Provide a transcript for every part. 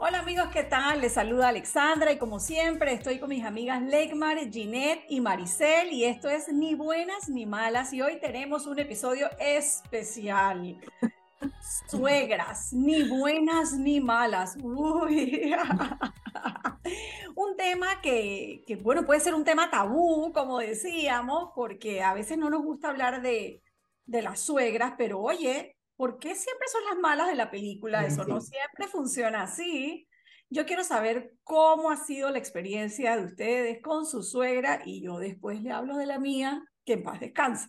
Hola amigos, ¿qué tal? Les saluda Alexandra y como siempre estoy con mis amigas Legmar, Ginette y Maricel y esto es Ni Buenas ni Malas y hoy tenemos un episodio especial. Suegras, ni buenas ni malas. Uy. un tema que, que, bueno, puede ser un tema tabú, como decíamos, porque a veces no nos gusta hablar de, de las suegras, pero oye, ¿por qué siempre son las malas de la película? Eso no siempre funciona así. Yo quiero saber cómo ha sido la experiencia de ustedes con su suegra y yo después le hablo de la mía, que en paz descanse.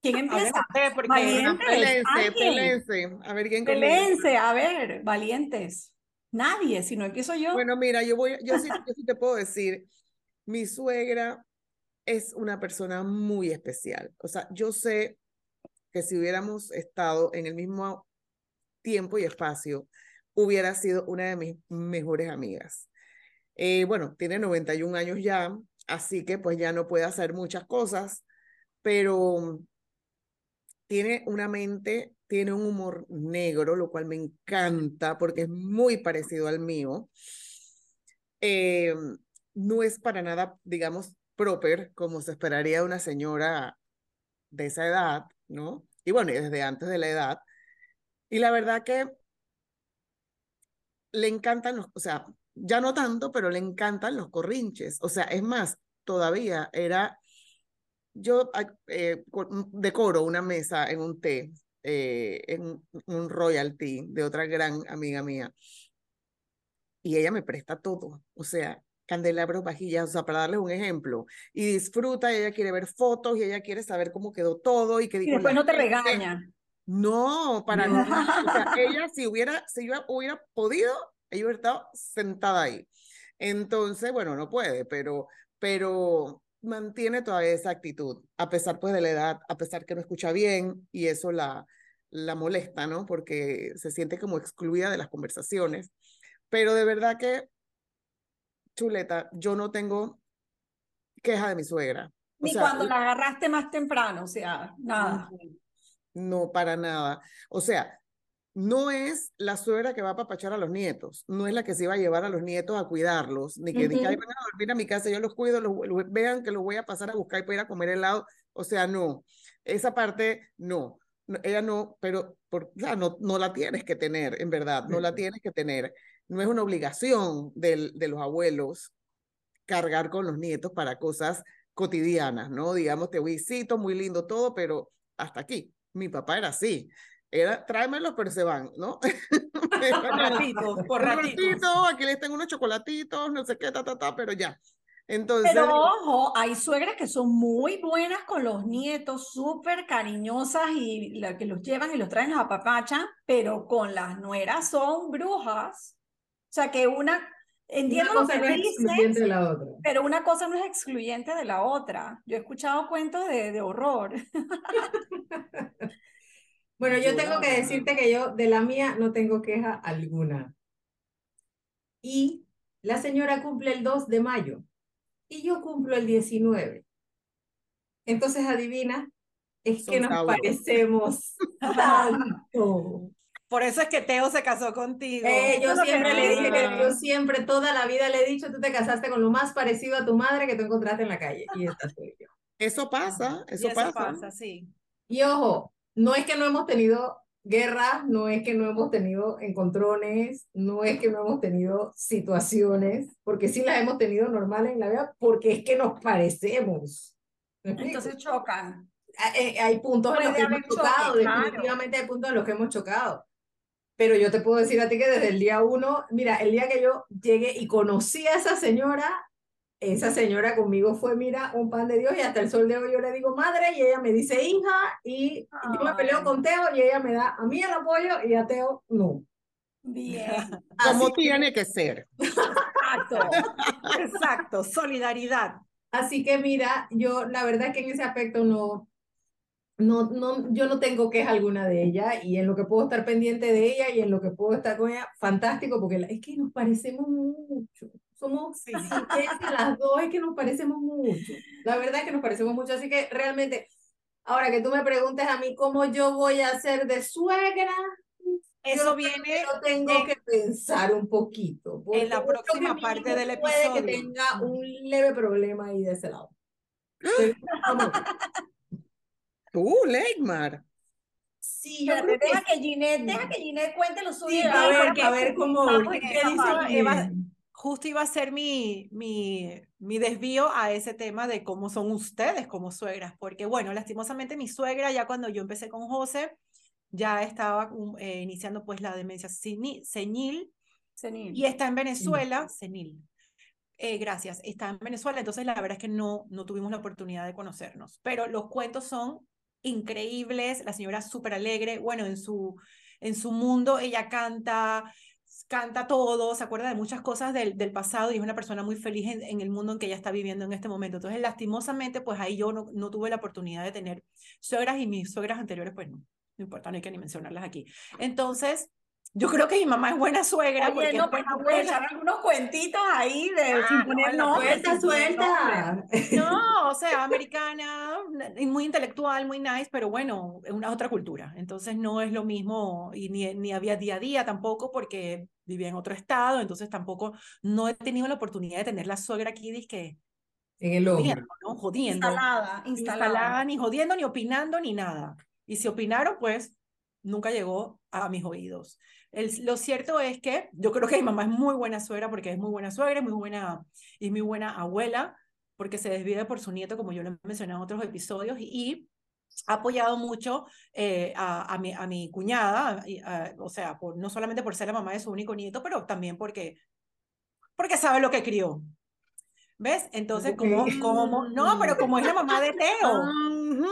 ¿Quién empieza? A ver. Pelense, A ver quién Pelense, a ver, valientes. Nadie, si no empiezo yo. Bueno, mira, yo voy, yo sí, yo sí te puedo decir, mi suegra es una persona muy especial. O sea, yo sé que si hubiéramos estado en el mismo tiempo y espacio, hubiera sido una de mis mejores amigas. Eh, bueno, tiene 91 años ya, así que pues ya no puede hacer muchas cosas, pero tiene una mente, tiene un humor negro, lo cual me encanta porque es muy parecido al mío. Eh, no es para nada, digamos, proper, como se esperaría de una señora de esa edad, ¿no? Y bueno, desde antes de la edad. Y la verdad que le encantan los, o sea, ya no tanto, pero le encantan los corrinches. O sea, es más, todavía era, yo eh, decoro una mesa en un té, eh, en un royalty de otra gran amiga mía. Y ella me presta todo. O sea, candelabros, vajillas, o sea, para darles un ejemplo. Y disfruta, ella quiere ver fotos y ella quiere saber cómo quedó todo y que Y después no te regaña. No, para nada. O sea, ella si hubiera, si hubiera podido, ella hubiera estado sentada ahí. Entonces, bueno, no puede, pero, pero mantiene todavía esa actitud, a pesar pues de la edad, a pesar que no escucha bien y eso la, la molesta, ¿no? Porque se siente como excluida de las conversaciones. Pero de verdad que chuleta, yo no tengo queja de mi suegra. Ni cuando la agarraste más temprano, o sea, nada. No, para nada. O sea, no es la suegra que va a papachar a los nietos, no es la que se iba a llevar a los nietos a cuidarlos, ni que, diga, van a dormir a mi casa, yo los cuido, los, vean que los voy a pasar a buscar y para ir a comer helado. O sea, no. Esa parte, no. ella no, pero por, no, no la tienes que tener, en verdad, no la tienes que tener no es una obligación del, de los abuelos cargar con los nietos para cosas cotidianas, ¿no? Digamos, te visito, muy lindo todo, pero hasta aquí. Mi papá era así. Era, tráemelos, pero se van, ¿no? por ratito, por ratito. Aquí les tengo unos chocolatitos, no sé qué, ta, ta, ta, pero ya. Entonces, Pero ojo, hay suegras que son muy buenas con los nietos, súper cariñosas y la que los llevan y los traen a papacha, pero con las nueras son brujas. O sea, que una, entiendo lo que no dices, de la otra. pero una cosa no es excluyente de la otra. Yo he escuchado cuentos de, de horror. bueno, yo tengo que decirte que yo de la mía no tengo queja alguna. Y la señora cumple el 2 de mayo y yo cumplo el 19. Entonces, adivina, es que nos parecemos tanto. Por eso es que Teo se casó contigo. Eh, yo siempre le dije que yo siempre, toda la vida le he dicho, tú te casaste con lo más parecido a tu madre que tú encontraste en la calle. Y esta soy yo. Eso pasa, eso, pasa. pasa. sí. Y ojo, no es que no hemos tenido guerras, no es que no hemos tenido encontrones, no es que no hemos tenido situaciones, porque sí las hemos tenido normales en la vida, porque es que nos parecemos. Entonces chocan. Eh, hay, puntos en los que hemos chocado, definitivamente hay puntos en los que hemos chocado. Pero yo te puedo decir a ti que desde el día uno, mira, el día que yo llegué y conocí a esa señora, esa señora conmigo fue, mira, un pan de Dios y hasta el sol de hoy yo le digo madre y ella me dice hija y yo me peleo con Teo y ella me da a mí el apoyo y a Teo no. Bien. Como tiene que ser. Exacto, exacto, solidaridad. Así que mira, yo la verdad que en ese aspecto no, no, no, yo no tengo queja alguna de ella y en lo que puedo estar pendiente de ella y en lo que puedo estar con ella, fantástico, porque es que nos parecemos mucho. Somos sí. las dos, es que nos parecemos mucho. La verdad es que nos parecemos mucho, así que realmente, ahora que tú me preguntes a mí cómo yo voy a ser de suegra, eso viene. Yo tengo que pensar un poquito. En la próxima parte del episodio. Puede que tenga un leve problema ahí de ese lado. Tú, Leymar. Sí, yo creo deja que, Ginette, deja que Ginette cuente lo suyo. a ver, a ver cómo. justo iba a ser mi, mi, mi desvío a ese tema de cómo son ustedes como suegras, porque bueno, lastimosamente mi suegra ya cuando yo empecé con José, ya estaba eh, iniciando pues la demencia senil, senil, y está en Venezuela, senil. Eh, gracias, está en Venezuela, entonces la verdad es que no, no tuvimos la oportunidad de conocernos, pero los cuentos son increíbles, la señora súper alegre, bueno, en su, en su mundo ella canta, canta todo, se acuerda de muchas cosas del, del pasado y es una persona muy feliz en, en, el mundo en que ella está viviendo en este momento. Entonces, lastimosamente, pues ahí yo no, no tuve la oportunidad de tener suegras y mis suegras anteriores, pues no, no importa, no hay que ni mencionarlas aquí. Entonces, yo creo que mi mamá es buena suegra. Oye, porque no, pues no puede echar algunos cuentitos ahí de ah, sin poner no, Suelta, suelta. No, o sea, americana, muy intelectual, muy nice, pero bueno, es una otra cultura. Entonces no es lo mismo y ni, ni había día a día tampoco porque vivía en otro estado, entonces tampoco no he tenido la oportunidad de tener la suegra aquí, que en el jodiendo, ¿no? jodiendo. Instalada, instalada. instalada, ni jodiendo, ni opinando, ni nada. Y si opinaron, pues nunca llegó a mis oídos. El, lo cierto es que yo creo que mi mamá es muy buena suegra porque es muy buena suegra, es muy buena, y muy buena abuela porque se desvive por su nieto, como yo lo he mencionado en otros episodios, y, ha apoyado mucho eh, a, a, mi, a mi cuñada, o sea, por, no solamente por ser la mamá de su único nieto, pero también porque, porque sabe lo que crió. ¿Ves? Entonces, como, como, no, pero como es la mamá de Teo,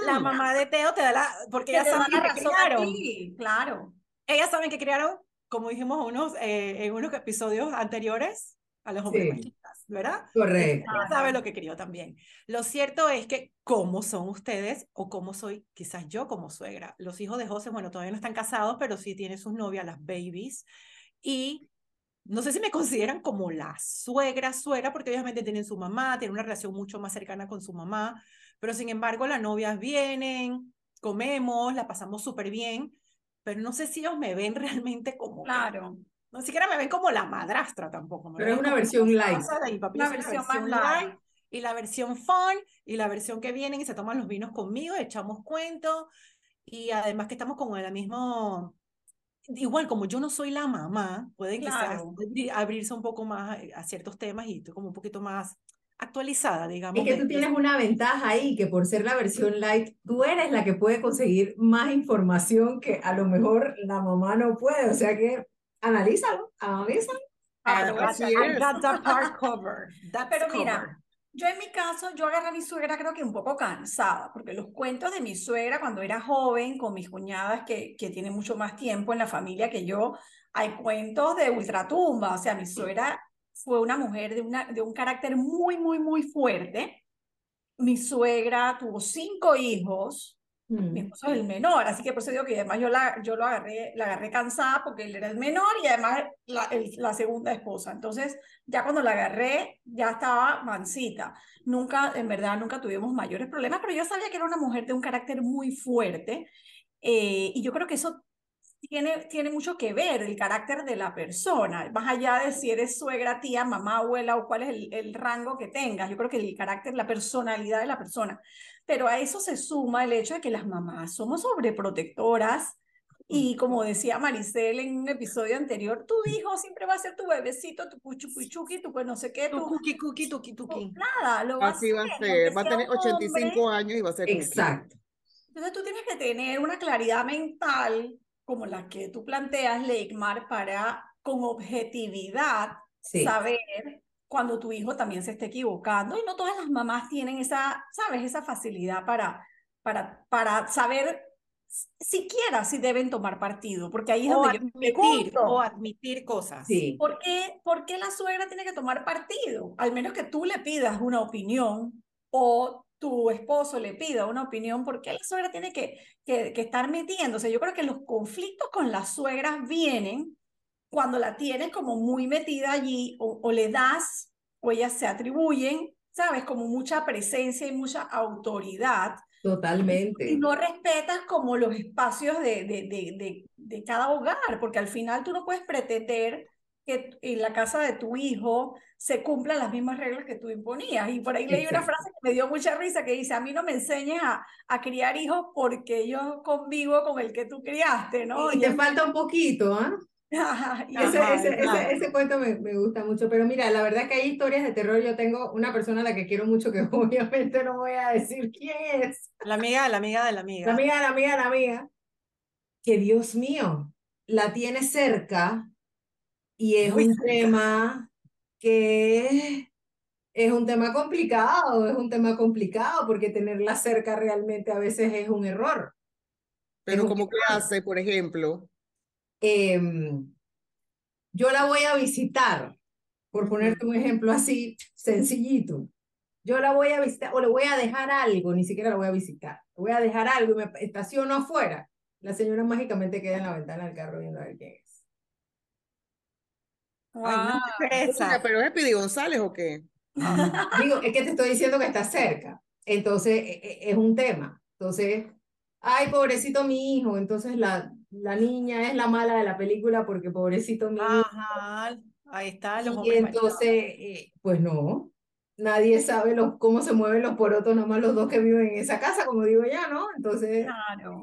la mamá de Teo te da la, porque ella sabe que criaron. Claro. Ellas saben que criaron, como dijimos unos, eh, en unos episodios anteriores, a los hombres machistas, ¿verdad? Correcto. Ella sabe lo que crió también. Lo cierto es que, ¿cómo son ustedes o cómo soy quizás yo como suegra? Los hijos de José, bueno, todavía no están casados, pero sí tienen sus novias, las babies, y no sé si me consideran como la suegra, suegra, porque obviamente tienen su mamá, tienen una relación mucho más cercana con su mamá, pero sin embargo las novias vienen, comemos, la pasamos súper bien, pero no sé si ellos me ven realmente como... Claro. no siquiera me ven como la madrastra tampoco. pero es una versión light. Una versión, más light. Y la versión fun, y la versión que vienen y se toman los vinos conmigo, echamos cuentos, y además que estamos como en la misma igual como yo no soy la mamá, pueden claro. abrirse un poco más a ciertos temas y estoy como un poquito más actualizada, digamos. Es que tú tienes una ventaja ahí, que por ser la versión light, tú eres la que puede conseguir más información que a lo mejor la mamá no puede, o sea que analízalo, analízalo. Pero mira, yo en mi caso, yo agarré a mi suegra creo que un poco cansada, porque los cuentos de mi suegra cuando era joven, con mis cuñadas que, que tienen mucho más tiempo en la familia que yo, hay cuentos de ultratumba, o sea, mi suegra fue una mujer de, una, de un carácter muy, muy, muy fuerte. Mi suegra tuvo cinco hijos, mi mm. esposo es el menor, así que por eso digo que además yo, la, yo lo agarré, la agarré cansada porque él era el menor y además la, la segunda esposa. Entonces, ya cuando la agarré, ya estaba mansita. Nunca, en verdad, nunca tuvimos mayores problemas, pero yo sabía que era una mujer de un carácter muy fuerte eh, y yo creo que eso tiene, tiene mucho que ver el carácter de la persona, más allá de si eres suegra, tía, mamá, abuela o cuál es el, el rango que tengas. Yo creo que el carácter, la personalidad de la persona. Pero a eso se suma el hecho de que las mamás somos sobreprotectoras y como decía Maricel en un episodio anterior, tu hijo siempre va a ser tu bebecito, tu puchupuchuki, tu pues no sé qué, tu, cookie, cookie, tuki, tuki. Nada, lo va Así va a ser, va a tener 85 años y va a ser Exacto. Entonces tú tienes que tener una claridad mental como la que tú planteas, Leikmar, para con objetividad saber cuando tu hijo también se esté equivocando. Y no todas las mamás tienen esa, ¿sabes? Esa facilidad para, para, para saber siquiera si deben tomar partido, porque ahí es donde admitir, o admitir cosas. Sí. ¿Por qué, ¿Por qué la suegra tiene que tomar partido? Al menos que tú le pidas una opinión o tu esposo le pida una opinión, ¿por qué la suegra tiene que, que, estar metiéndose? Yo creo que los conflictos con las suegras vienen cuando la tienes como muy metida allí o, le das o ellas se atribuyen, ¿sabes? Como mucha presencia y mucha autoridad Totalmente. Y no respetas como los espacios de, de, de, de, cada hogar, porque al final tú no puedes pretender que en la casa de tu hijo se cumplan las mismas reglas que tú imponías. Y por ahí leí una frase que me dio mucha risa que dice, a mí no me enseñes a, a criar hijos porque yo convivo con el que tú criaste, ¿no? Y, te falta un poquito, ¿ah? y ese, ese, ese, ese, cuento me, me, gusta mucho, pero mira, la verdad que hay historias de terror. Yo tengo una persona a la que quiero mucho que obviamente no voy a decir quién es. La amiga, la amiga de la amiga. La amiga, la amiga, la amiga. Que Dios mío, la tiene cerca y es un tema que es un tema complicado, es un tema complicado porque tenerla cerca realmente a veces es un error. Pero ¿cómo que hace, por ejemplo? Em, yo la voy a visitar, por ponerte un ejemplo así sencillito. Yo la voy a visitar o le voy a dejar algo, ni siquiera la voy a visitar. Le voy a dejar algo y me estaciono afuera. La señora mágicamente queda en la ventana del carro viendo a ver quién es. ¿Pero es Pidi González o qué? Digo, es que te estoy diciendo que está cerca. Entonces, e, e, es un tema. Entonces, ay, pobrecito mi hijo. Entonces, la, la niña es la mala de la película porque pobrecito mi Ajá, ahí está. Los y entonces, eh, pues no, nadie sabe los, cómo se mueven los porotos, nomás los dos que viven en esa casa, como digo ya, ¿no? Entonces,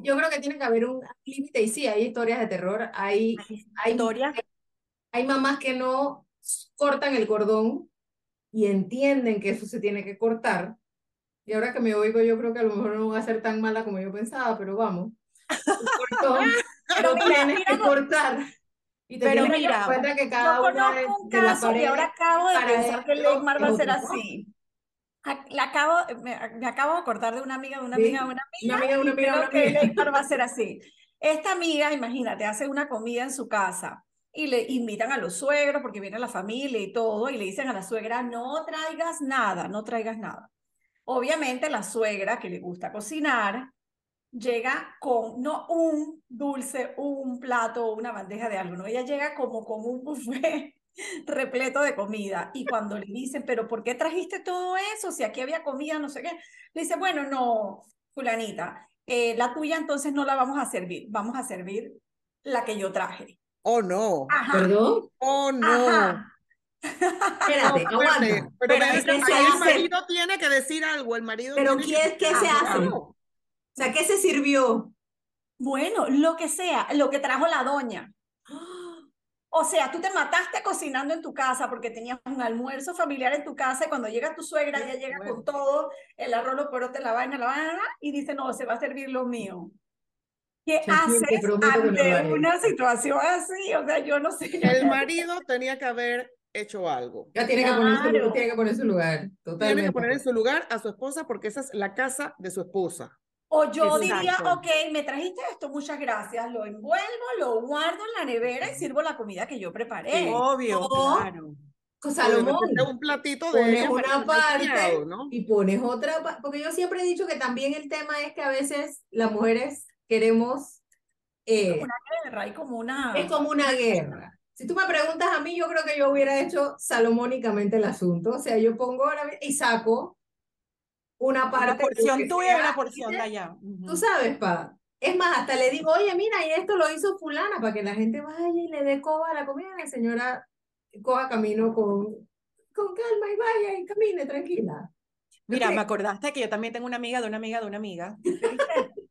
yo creo que tiene que haber un límite y sí, hay historias de terror, hay, hay historias. Hay mamás que no cortan el cordón y entienden que eso se tiene que cortar. Y ahora que me oigo, yo creo que a lo mejor no va a ser tan mala como yo pensaba, pero vamos. pero tienes que cortar. Y te pero mira, cuenta que cada yo conozco un caso y ahora acabo de pensar que Leymar va a ser así. La acabo, me, me, acabo de acordar de una amiga, de una amiga, de una amiga. Una amiga, una amiga, creo que Leymar va a ser así. Esta amiga, imagínate, hace una comida en su casa y le invitan a los suegros porque viene la familia y todo y le dicen a la suegra, no traigas nada, no traigas nada. Obviamente la suegra que le gusta cocinar llega con no un dulce, un plato, una bandeja de algo, no, ella llega como con un buffet repleto de comida y cuando le dicen, pero ¿por qué trajiste todo eso? Si aquí había comida, no sé qué, le dice, bueno, no, fulanita, eh, la tuya entonces no la vamos a servir, vamos a servir la que yo traje. Oh, no. ¿Perdón? Oh, no. Espérate, aguanta. Pero, el marido tiene que decir algo, el marido Pero ¿qué, ¿qué se hace? O sea, ¿qué se sirvió? Bueno, lo que sea, lo que trajo la doña. O sea, tú te mataste cocinando en tu casa porque tenías un almuerzo familiar en tu casa y cuando llega tu suegra, ya llega con todo, el arroz, los porotes, la vaina, la vaina, y dice, no, se va a servir lo mío. ¿Qué haces ante una situación así? O sea, yo no sé. El marido tenía que haber hecho algo. Ya tiene que, poner su, tiene que poner su lugar. Totalmente. Tiene que poner en su lugar a su esposa porque esa es la casa de su esposa. O yo diría, ok, me trajiste esto, muchas gracias, lo envuelvo, lo guardo en la nevera y sirvo la comida que yo preparé. obvio, claro. Salomón, un platito de pones una parte y pones otra, porque yo siempre he dicho que también el tema es que a veces las mujeres queremos... Eh, como una guerra, y como una... Es como una guerra. Si tú me preguntas a mí, yo creo que yo hubiera hecho salomónicamente el asunto. O sea, yo pongo y saco una parte. Una porción tuya y una porción de allá. Tú sabes, pa. Es más, hasta le digo, oye, mira, y esto lo hizo fulana, para que la gente vaya y le dé coba a la comida. La señora coja camino con, con calma y vaya y camine tranquila. Mira, me acordaste que yo también tengo una amiga de una amiga de una amiga.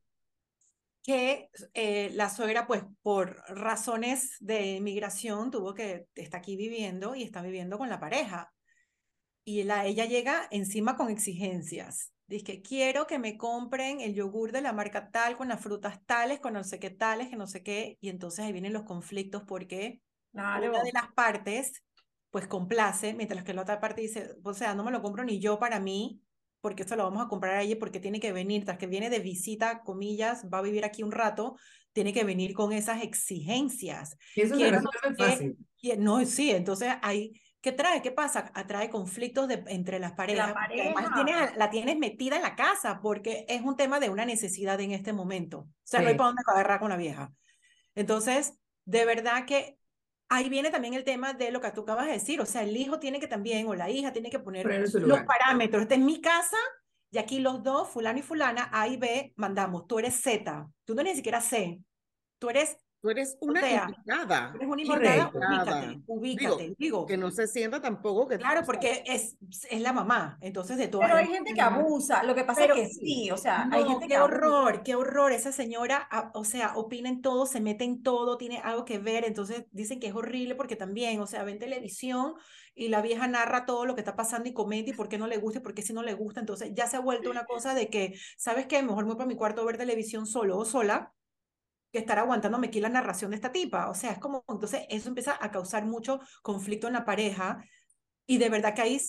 que eh, la suegra, pues por razones de migración, tuvo que, está aquí viviendo y está viviendo con la pareja y la, ella llega encima con exigencias. Dice que quiero que me compren el yogur de la marca tal, con las frutas tales, con no sé qué tales, que no sé qué. Y entonces ahí vienen los conflictos porque una de las partes pues complace, mientras que la otra parte dice, o sea, no me lo compro ni yo para mí, porque esto lo vamos a comprar a ella porque tiene que venir, tras que viene de visita, comillas, va a vivir aquí un rato, tiene que venir con esas exigencias. Y eso se resuelve fácil. no, sí, entonces hay ¿Qué trae? ¿Qué pasa? Atrae conflictos de, entre las parejas. La, la tienes metida en la casa porque es un tema de una necesidad en este momento. O sea, no hay para dónde agarrar con la vieja. Entonces, de verdad que ahí viene también el tema de lo que tú acabas de decir. O sea, el hijo tiene que también, o la hija tiene que poner los parámetros. Esta es mi casa Y aquí los dos, fulano y fulana, A y B, mandamos, tú eres Z, tú no eres ni siquiera C, tú eres Tú eres una invitada. Eres una invitada, ubícate, ubícate. Digo, que no se sienta tampoco que... Claro, porque es, es la mamá, entonces de todo. Pero hay gente que abusa, lo que pasa es que sí, o sea, hay gente qué que horror, qué horror, esa señora, ah, o sea, opina en todo, se mete en todo, tiene algo que ver, entonces dicen que es horrible porque también, o sea, ven televisión y la vieja narra todo lo que está pasando y comenta y por qué no le gusta y por qué si no le gusta, entonces ya se ha vuelto una cosa de que, ¿sabes qué? Mejor me voy para mi cuarto a ver televisión solo o sola que estar aguantándome aquí la narración de esta tipa. O sea, es como, entonces eso empieza a causar mucho conflicto en la pareja. Y de verdad que ahí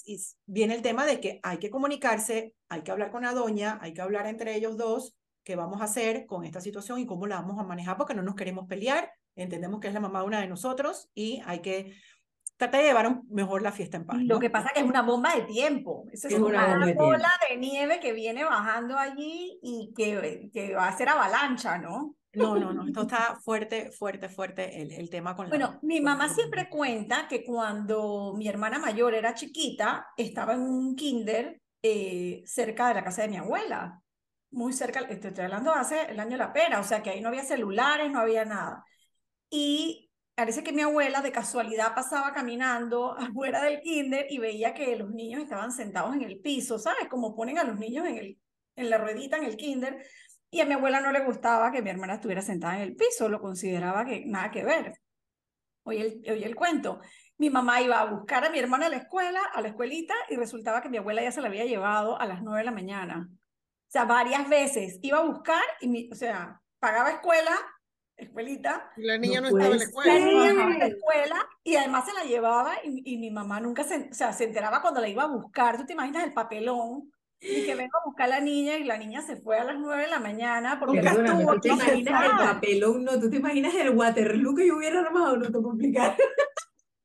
viene el tema de que hay que comunicarse, hay que hablar con la doña, hay que hablar entre ellos dos qué vamos a hacer con esta situación y cómo la vamos a manejar, porque no nos queremos pelear, entendemos que es la mamá de una de nosotros y hay que tratar de llevar mejor la fiesta en paz. Lo que pasa es que es una bomba de tiempo. es, una, bola de, nieve que viene bajando allí y que, que va a ser avalancha, ¿no? No, no, no, esto está fuerte, fuerte, fuerte el, el tema con Bueno, mi mamá siempre cuenta que cuando mi hermana mayor era chiquita, estaba en un kinder eh, cerca de la casa de mi abuela, muy cerca, estoy hablando hace el año de la pera, o sea que ahí no había celulares, no había nada. Y parece que mi abuela de casualidad pasaba caminando afuera del kinder y veía que los niños estaban sentados en el piso, ¿sabes? Como ponen a los niños en, el, en la ruedita en el kinder y a mi abuela no le gustaba que mi hermana estuviera sentada en el piso, lo consideraba que nada que ver. Oye el, el cuento. Mi mamá iba a buscar a mi hermana a la escuela, a la escuelita, y resultaba que mi abuela ya se la había llevado a las nueve de la mañana. O sea, varias veces iba a buscar y, mi, o sea, pagaba escuela, escuelita. Y la niña no, estaba en la escuela. La niña estaba en la escuela y además se la llevaba y, y mi mamá nunca se, o sea, se enteraba cuando la iba a buscar. ¿Tú te imaginas el papelón? y que vengo a buscar a la niña y la niña se fue a las 9 de la mañana porque no estuvo. ¿Tú te imaginas el papelón? No, tú te imaginas el Waterloo que yo hubiera armado, no te puedo explicar.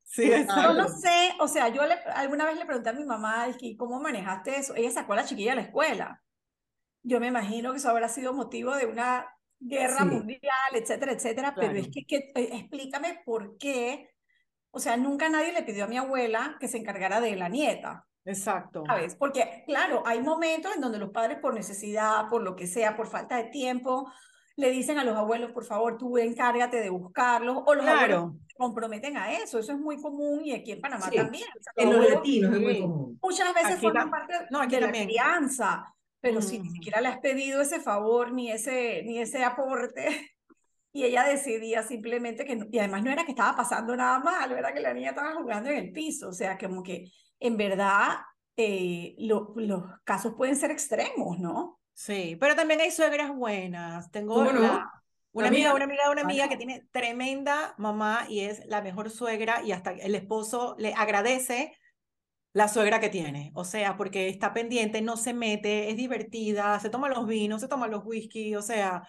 Sí, no sé, o sea, yo le, alguna vez le pregunté a mi mamá, ¿cómo manejaste eso? Ella sacó a la chiquilla a la escuela. Yo me imagino que eso habrá sido motivo de una guerra mundial, etcétera, etcétera, pero es que, que, eh, explícame por qué, o sea, nunca nadie le pidió a mi abuela que se encargara de la nieta. Exacto. ¿Sabes? Porque, claro, hay momentos en donde los padres, por necesidad, por lo que sea, por falta de tiempo, le dicen a los abuelos, por favor, tú encárgate de buscarlos, o los abuelos se comprometen a eso. Eso es muy común y aquí en Panamá también. en los latinos es muy común. Muchas veces forman parte de la crianza, pero si ni siquiera le has pedido ese favor ni ese, ni ese aporte, y ella decidía simplemente que, y además no era que estaba pasando nada mal, era que la niña estaba jugando en el piso, o sea, como que en verdad eh, los casos pueden ser extremos, ¿no? Sí, pero también hay suegras buenas. Tengo una, una amiga, una amiga, una amiga que tiene tremenda mamá y es la mejor suegra y hasta el esposo le agradece la suegra que tiene, o sea, porque está pendiente, no se mete, es divertida, se toma los vinos, se toma los whisky, o sea,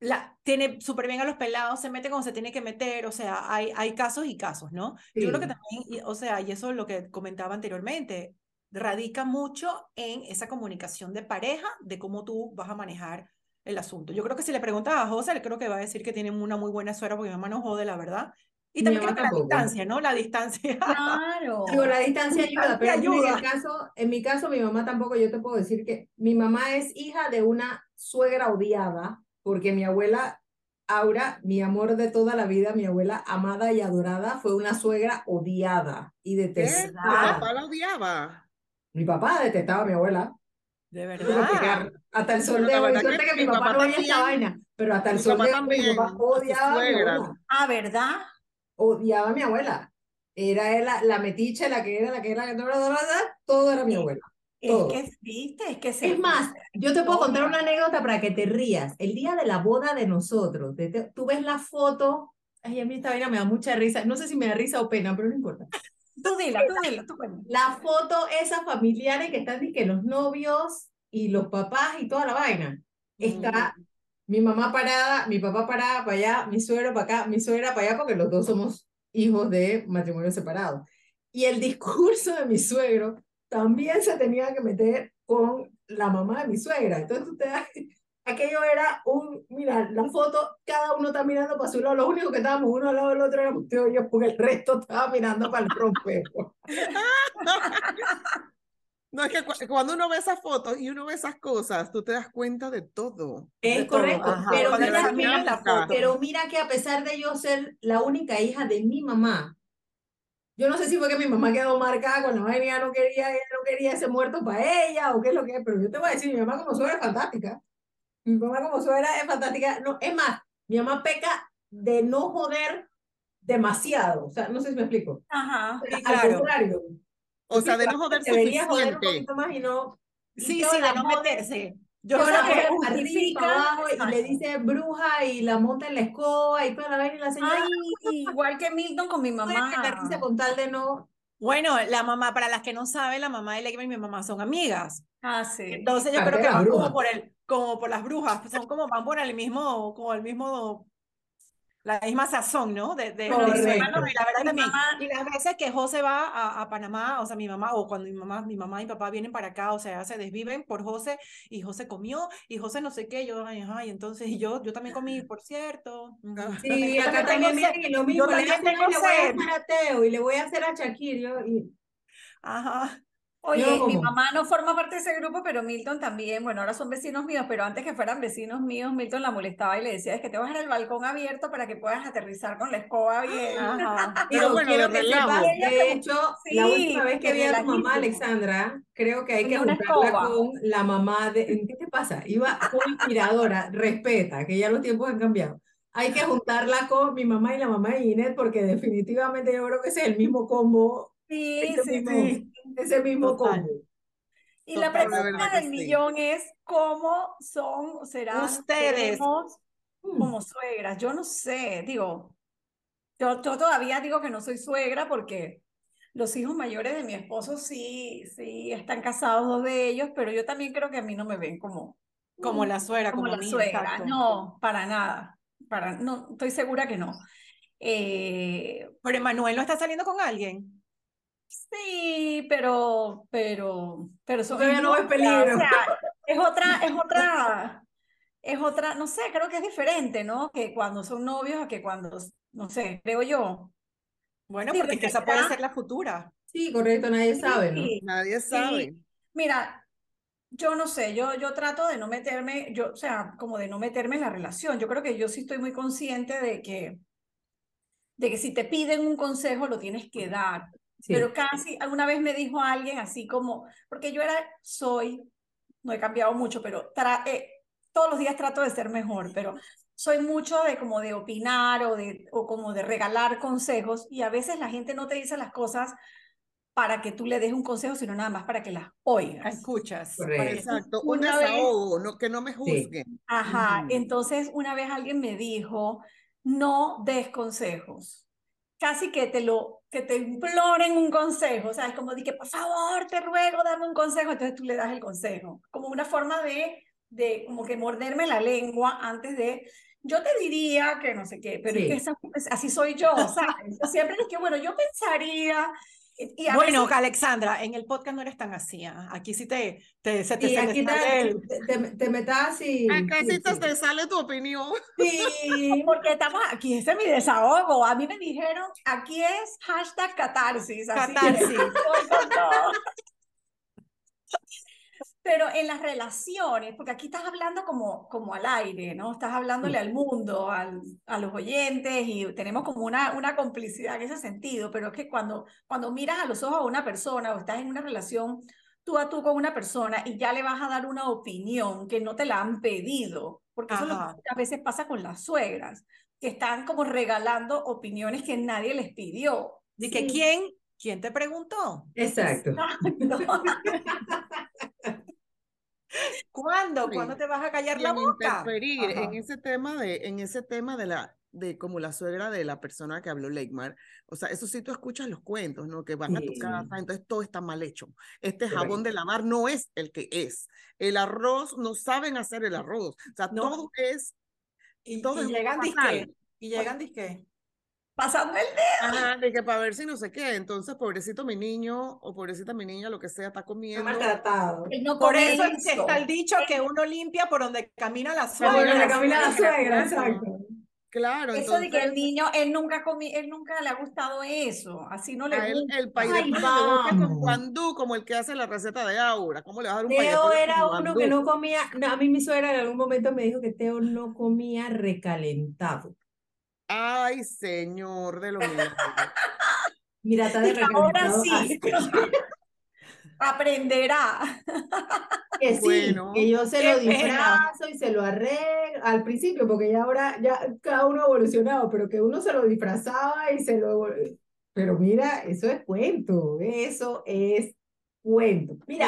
la, tiene súper bien a los pelados, se mete como se tiene que meter, o sea, hay, hay casos y casos, ¿no? Yo creo que también, o sea, y eso es lo que comentaba anteriormente, radica mucho en esa comunicación de pareja, de cómo tú vas a manejar el asunto. Yo creo que si le preguntas a José, creo que va a decir que tiene una muy buena suegra porque mi mamá no jode, la verdad. Y también creo que la distancia, ¿no? La distancia. Claro. Digo, la distancia ayuda, pero ayuda. en, el caso, en mi caso, mi mamá tampoco, yo te puedo decir que mi mamá es hija de una suegra odiada, porque mi abuela Aura, mi amor de toda la vida, mi abuela amada y adorada, fue una suegra odiada y detestada. ¿Mi papá la odiaba? Mi papá detestaba a mi abuela. De verdad. Hasta el sol de hoy. Suerte que mi, papá, no oía esta vaina, pero hasta el sol de hoy mi papá odiaba a mi abuela. Ah, ¿verdad? Odiaba a mi abuela. Era la, la metiche, la que era, la que era, la todo era mi abuela. Es que, viste, es que se... Es más, yo te puedo contar una anécdota para que te rías. El día de la boda de nosotros, tú ves la foto, ay, a mí esta vaina me da mucha risa, no sé si me da risa o pena, pero no importa. Tú dila, tú dila, tú La foto, esas familiares que están, que los novios y los papás y toda la vaina. Está mm. Mi mamá parada, mi papá parada para allá, mi suegro para acá, mi suegra para allá, porque los dos somos hijos de matrimonio separado. Y el discurso de mi suegro también se tenía que meter con la mamá de mi suegra. Entonces usted, aquello era un, mira, la foto, cada uno está mirando para su lado, lo único que estábamos uno al lado del otro era usted y yo, porque el resto estaba mirando para el rompejo. No, es que cuando uno ve esas fotos y uno ve esas cosas, tú te das cuenta de todo. Es correcto, pero, mira, pero mira que a pesar de yo ser la única hija de mi mamá, yo no sé si fue que mi mamá quedó marcada con la ella no quería, ella no quería ese muerto para ella o qué es lo que es, pero yo te voy a decir, mi mamá como suegra es fantástica. Mi mamá como suegra es fantástica. No, es más, mi mamá peca de no joder demasiado. O sea, no sé si me explico. Ajá. Al claro. contrario. O sea, de no joder Debería joder un poquito más y no... Sí, sí, de no meterse. Yo creo que arriba abajo y le dice bruja y la monta en la escoba y toda la vaina y la señora. Ay, igual que Milton con mi mamá. Que con tal de no. Bueno, la mamá, para las que no saben, la mamá de Legba y mi mamá son amigas. Ah, sí. Entonces yo creo que van como por el, como por las brujas, son como van por el mismo, como el mismo la misma sazón, ¿no? De, de, y la verdad también. Y las veces que José va a, a, Panamá, o sea, mi mamá, o cuando mi mamá, mi mamá y papá vienen para acá, o sea, se desviven por José, y José comió, y José no sé qué, yo, ay, ay, entonces, y yo, yo también comí, por cierto. Sí, acá también, y lo mismo, yo le, le voy a hacer a Teo, y le voy a hacer a Shakir, yo, y... Ajá. Oye, mi mamá no forma parte de ese grupo, pero Milton también, bueno, ahora son vecinos míos, pero antes que fueran vecinos míos, Milton la molestaba y le decía, es que te vas a dejar el balcón abierto para que puedas aterrizar con la escoba bien. Pero bueno, quiero que sepas, de hecho, la última vez que vi a tu mamá, Alexandra, creo que hay que juntarla con la mamá de, ¿qué te pasa? Iba con inspiradora, respeta, que ya los tiempos han cambiado. Hay que juntarla con mi mamá y la mamá de Inés, porque definitivamente yo creo que ese es el mismo combo Sí, sí, sí. Ese mismo combo. Y la pregunta del millón es, ¿cómo son, serán ustedes mm. como suegras? Yo no sé, digo, yo, yo, todavía digo que no soy suegra porque los hijos mayores de mi esposo sí, sí, están casados dos de ellos, pero yo también creo que a mí no me ven como... Como la suegra, como, la suegra. No, para nada. Para, no, estoy segura que no. Eh, pero Emanuel no está saliendo con alguien. Sí, pero, pero, pero eso no es peligro. es otra, es otra, es otra, no sé, creo que es diferente, ¿no? Que cuando son novios a que cuando, no sé, creo yo. Bueno, porque que esa puede ser la futura. Sí, correcto, nadie sabe, ¿no? Nadie sabe. Mira, yo no sé, yo, yo trato de no meterme, yo, o sea, como de no meterme en la relación. Yo creo que yo sí estoy muy consciente de que, de que si te piden un consejo lo tienes que dar. Pero casi, alguna vez me dijo alguien así como, porque yo era, soy, no he cambiado mucho, pero eh, todos los días trato de ser mejor, pero soy mucho de como de opinar o, de, o como de regalar consejos y a veces la gente no te dice las cosas para que tú le des un consejo, sino nada más para que las oigas. Escuchas. Exacto, un desahogo, no, que no me juzguen. Ajá, entonces una vez alguien me dijo, no des consejos casi que te lo, que te imploren un consejo, o sea, es como de que por favor te ruego dame un consejo, entonces tú le das el consejo, como una forma de, de como que morderme la lengua antes de, yo te diría que no sé qué, pero es que así soy yo, ¿sabes? siempre es que, bueno, yo pensaría, bueno, Alexandra, en el podcast no eres tan así. ¿ah? Aquí sí te, te, se te, y aquí te, te, te, metas y... Acá sí, te sale tu opinión. Sí, porque estamos aquí, ese es mi desahogo. A mí me dijeron, aquí es hashtag catarsis. catarsis. Pero en las relaciones, porque aquí estás hablando como, como al aire, ¿no? Estás hablándole al mundo, al, a los oyentes y tenemos como una, una complicidad en ese sentido, pero es que cuando, cuando miras a los ojos a una persona o estás en una relación tú a tú con una persona y ya le vas a dar una opinión que no te la han pedido, porque eso a veces pasa con las suegras, que están como regalando opiniones que nadie les pidió. ¿De que quién? ¿Quién te preguntó? Exacto. ¿Cuándo? ¿Cuándo te vas a callar la boca? en ese tema de, en ese tema de la, de como la suegra de la persona que habló Leikmar, o sea, eso sí tú escuchas los cuentos, ¿no? Que van a tu casa, entonces todo está mal hecho. Este jabón de lavar no es el que es. El arroz, no saben hacer el arroz. O sea, todo es... Y, todo llegan disque, y llegan disque pasando el dedo. Ajá, de que para ver si no sé qué. Entonces, pobrecito mi niño o pobrecita mi niña, lo que sea, está comiendo. maltratado. por eso está el dicho que uno limpia por donde camina la suegra. Por donde camina la suegra, exacto. Claro. Eso de que el niño, él nunca comi, él nunca le ha gustado eso, así no le gusta. el país de con guandú, como el que hace la receta de Aura. ¿Cómo le vas a dar un Teo era uno que no comía, a mí mi suegra en algún momento me dijo que Teo no comía recalentado. Ay, señor de los Mira, está de Ahora sí. Aprenderá. Que sí, que yo se lo disfrazo y se lo arreglo al principio, porque ya ahora ya cada uno ha evolucionado, pero que uno se lo disfrazaba y se lo... Pero mira, eso es cuento, eso es cuento. Mira,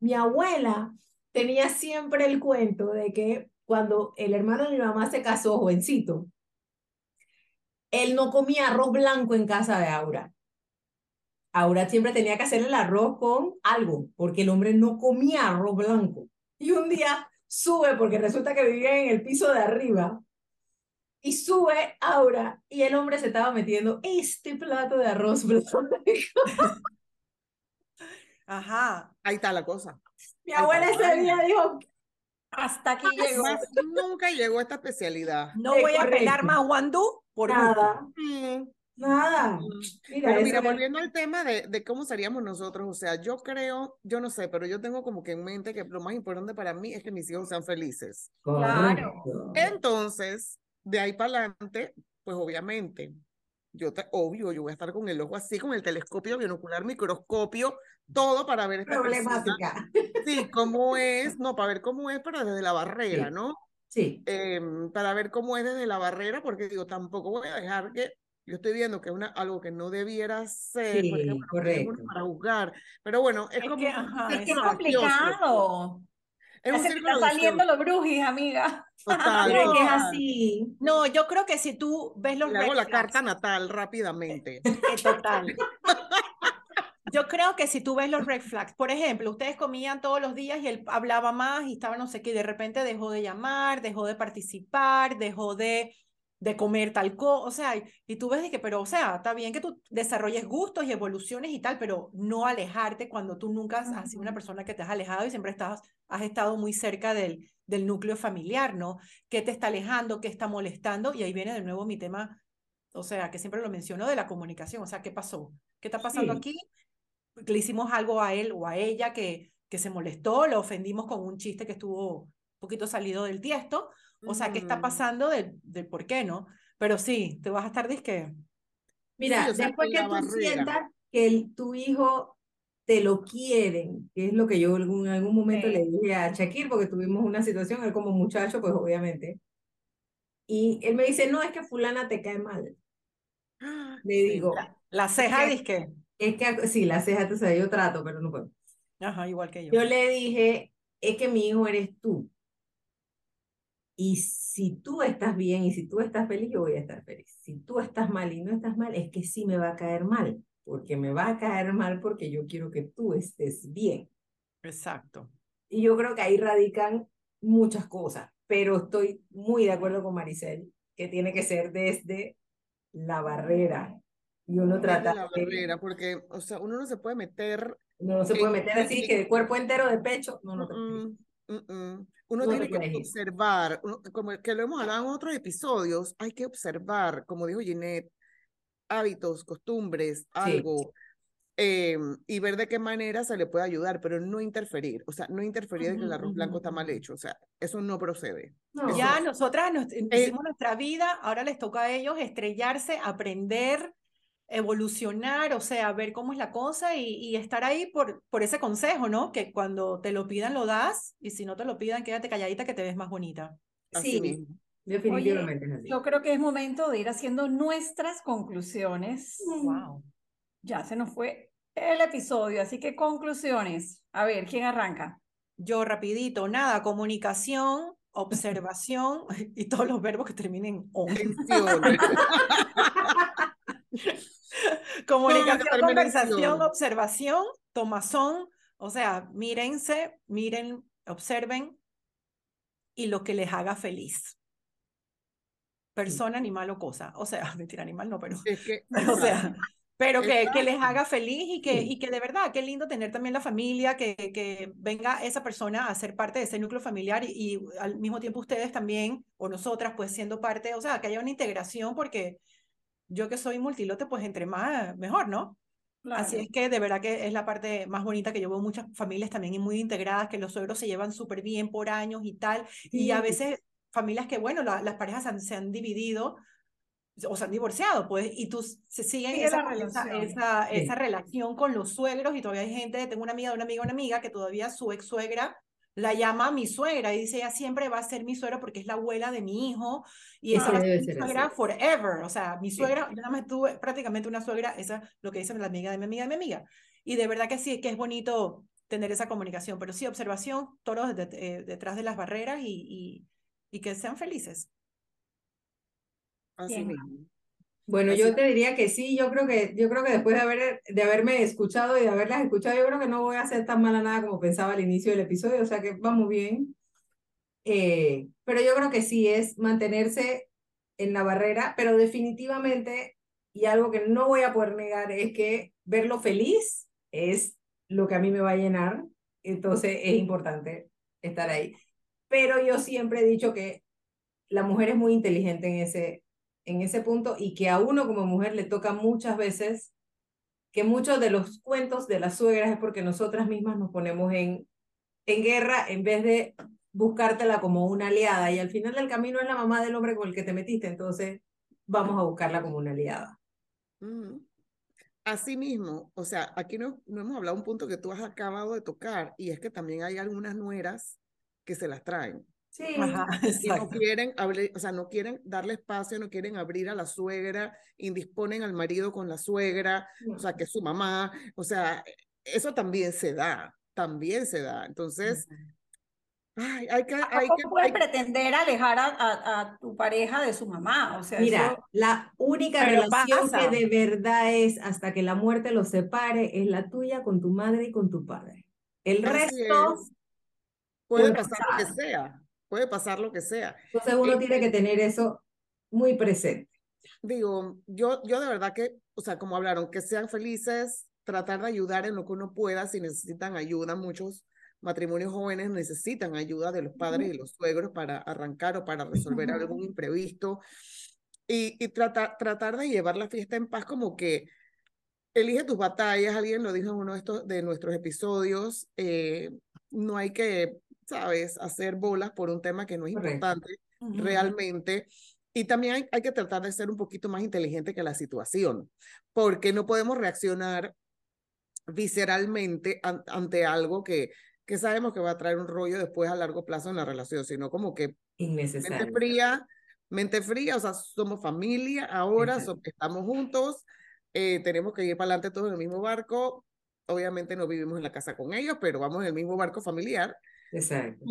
mi abuela tenía siempre el cuento de que cuando el hermano de mi mamá se casó jovencito, él no comía arroz blanco en casa de Aura. Aura siempre tenía que hacer el arroz con algo, porque el hombre no comía arroz blanco. Y un día sube, porque resulta que vivía en el piso de arriba, y sube Aura, y el hombre se estaba metiendo este plato de arroz blanco. Ajá. Ahí está la cosa. Mi abuela ese día dijo, hasta aquí llegó. nunca llegó esta especialidad. No voy a pelar más guandú por nada. Nada. Mira, mira, volviendo al tema de, de, cómo seríamos nosotros, o sea, yo creo, yo no sé, pero yo tengo como que en mente que lo más importante para mí es que mis hijos sean felices. Claro. Entonces, de ahí para adelante, pues obviamente, yo te, obvio, yo voy a estar con el ojo así, con el telescopio binocular, microscopio, todo para ver esta problemática. Sí, cómo es, no, para ver cómo es, pero desde la barrera, ¿no? Sí. Em, para ver cómo es desde la barrera, porque digo, tampoco voy a dejar que yo estoy viendo que es una, algo que no debiera ser, sí, correcto. para juzgar, pero bueno, es, como... es, que es complicado. Es un está saliendo los brujis, amiga. Total. Es que es así. No, yo creo que si tú ves los Le hago la carta natal rápidamente. Total. Yo creo que si tú ves los red flags, por ejemplo, ustedes comían todos los días y él hablaba más y estaba no sé qué, y de repente dejó de llamar, dejó de participar, dejó de de comer tal cosa, o sea, y tú ves de que, pero, o sea, está bien que tú desarrolles gustos y evoluciones y tal, pero no alejarte cuando tú nunca has sido una persona que te has alejado y siempre estás, has estado muy cerca del, del núcleo familiar, ¿no? ¿Qué te está alejando? ¿Qué está molestando? Y ahí viene de nuevo mi tema, o sea, que siempre lo menciono de la comunicación, o sea, ¿qué pasó? ¿Qué está pasando aquí? Le hicimos algo a él o a ella que, que se molestó, lo ofendimos con un chiste que estuvo un poquito salido del tiesto, o sea, ¿qué está pasando del, del por qué, no? Pero sí, te vas a estar disque. Mira, después que tú sientas que el, tu hijo te lo quieren, que es lo que yo en algún, momento le dije a Shakir, porque tuvimos una situación, él como muchacho, pues obviamente. Y él me dice, no, es que fulana te cae mal. Le digo. La, ceja, disque. Es que, sí, la ceja, te sea, yo trato, pero no puedo. Ajá, igual que yo. Yo le dije, es que mi hijo eres tú. Y si tú estás bien y si tú estás feliz, yo voy a estar feliz. Si tú estás mal y no estás mal, es que sí me va a caer mal, porque me va a caer mal porque yo quiero que tú estés bien. Exacto. Y yo creo que ahí radican muchas cosas, pero estoy muy de acuerdo con Maricel, que tiene que ser desde la barrera. Y uno trata la barrera, porque, o sea, uno no se puede meter. Uno no se puede meter así, que de cuerpo entero de pecho, no, no uno tiene que observar, como que lo hemos hablado en otros episodios, hay que observar, como dijo Ginette, hábitos, costumbres, algo, em, y ver de qué manera se le puede ayudar, pero no interferir, o sea, no interferir en que el arroz blanco está mal hecho, o sea, eso no procede. Ya nosotras nos, eh, hicimos nuestra vida, ahora les toca a ellos estrellarse, aprender, evolucionar, o sea, ver cómo es la cosa y, estar ahí por, por ese consejo, ¿no? Que cuando te lo pidan lo das y si no te lo pidan, quédate calladita que te ves más bonita. sí, definitivamente. yo creo que es momento de ir haciendo nuestras conclusiones. Wow. Ya se nos fue el episodio, así que conclusiones. A ver, ¿quién arranca? Yo rapidito, nada, comunicación, observación y todos los verbos que terminen en. Comunicación, conversación, observación, tomazón, o sea, mírense, miren, observen y lo que les haga feliz. Persona, animal o cosa. O sea, mentira, animal no, pero. Es que, o sea, pero que, que, les haga feliz y que, y que de verdad, qué lindo tener también la familia, que, que venga esa persona a ser parte de ese núcleo familiar y, y, al mismo tiempo ustedes también, o nosotras, pues siendo parte, o sea, que haya una integración, porque yo que soy multilote, pues entre más, mejor, ¿no? Así es que de verdad que es la parte más bonita que yo veo muchas familias también muy integradas, que los suegros se llevan súper bien por años y tal, y a veces familias que, bueno, las parejas se han dividido o se han divorciado, pues, y tú se siguen esa, relación. Esa, esa, relación con los suegros y todavía hay gente, tengo una amiga, una amiga, una amiga que todavía su ex suegra la llama mi suegra y dice ella siempre va a ser mi suegra porque es la abuela de mi hijo y esa va a ser mi suegra forever, o sea, mi suegra, yo nada más tuve prácticamente una suegra, esa es lo que dice la amiga de mi amiga de mi amiga, y de verdad que sí, que es bonito tener esa comunicación, pero sí, observación, todos eh, detrás de las barreras y, y, y que sean felices. Así mismo. Bueno, yo te diría que sí, yo creo que, yo creo que después de, haber, de haberme escuchado y de haberlas escuchado, yo creo que no voy a hacer tan mala nada como pensaba al inicio del episodio, o sea que vamos bien. Eh, pero yo creo que sí es mantenerse en la barrera, pero definitivamente, y algo que no voy a poder negar, es que verlo feliz es lo que a mí me va a llenar, entonces es importante estar ahí. Pero yo siempre he dicho que la mujer es muy inteligente en ese, en ese punto y que a uno como mujer le toca muchas veces que muchos de los cuentos de las suegras es porque nosotras mismas nos ponemos en, en guerra en vez de buscártela como una aliada y al final del camino es la mamá del hombre con el que te metiste, entonces vamos a buscarla como una aliada. Así mismo, o sea, aquí no, no hemos hablado un punto que tú has acabado de tocar y es que también hay algunas nueras que se las traen. Sí, y no quieren, o sea, no quieren darle espacio, no quieren abrir a la suegra, indisponen al marido con la suegra, o sea, que es su mamá, o sea, eso también se da, también se da. Entonces, ay, hay que... Hay que puedes pretender alejar a, a, tu pareja de su mamá, o sea, Mira, la única relación que de verdad es hasta que la muerte los separe es la tuya con tu madre y con tu padre. El resto... Puede pasar lo que sea puede pasar lo que sea. Entonces uno tiene que tener eso muy presente. Digo, yo, yo de verdad que, o sea, como hablaron, que sean felices, tratar de ayudar en lo que uno pueda, si necesitan ayuda, muchos matrimonios jóvenes necesitan ayuda de los padres y los suegros para arrancar o para resolver algún imprevisto y, y tratar, tratar de llevar la fiesta en paz como que elige tus batallas, alguien lo dijo en uno de, estos, de nuestros episodios, eh, no hay que ¿sabes? Hacer bolas por un tema que no es importante realmente. Y también hay, que tratar de ser un poquito más inteligente que la situación, porque no podemos reaccionar visceralmente ante algo que, que sabemos que va a traer un rollo después a largo plazo en la relación, sino como que Innecesario. mente fría, mente fría, o sea, somos familia ahora, estamos juntos, eh, tenemos que ir para adelante todos en el mismo barco, obviamente no vivimos en la casa con ellos, pero vamos en el mismo barco familiar Exacto.